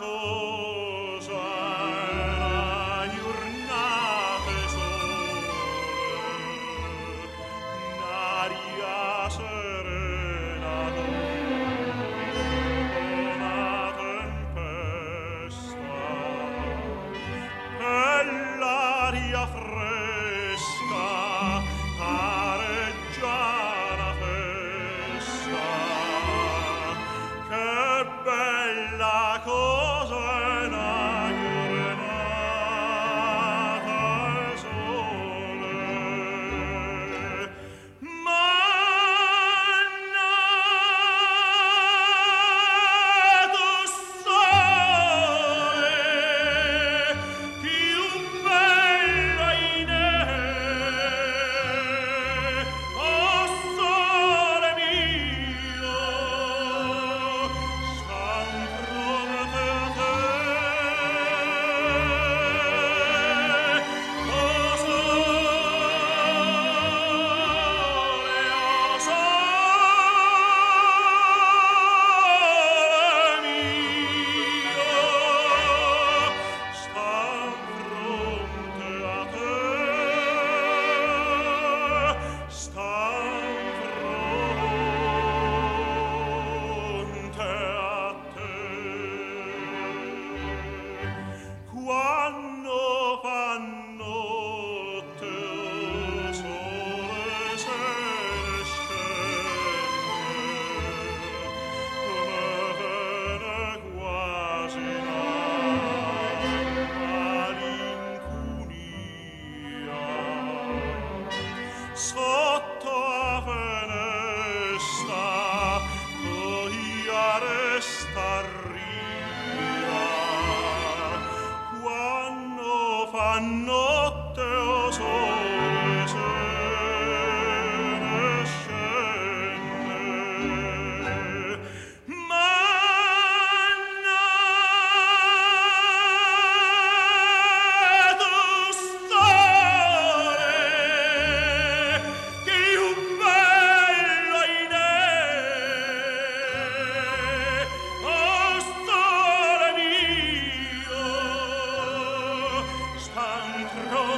Oh. Sotto Oh.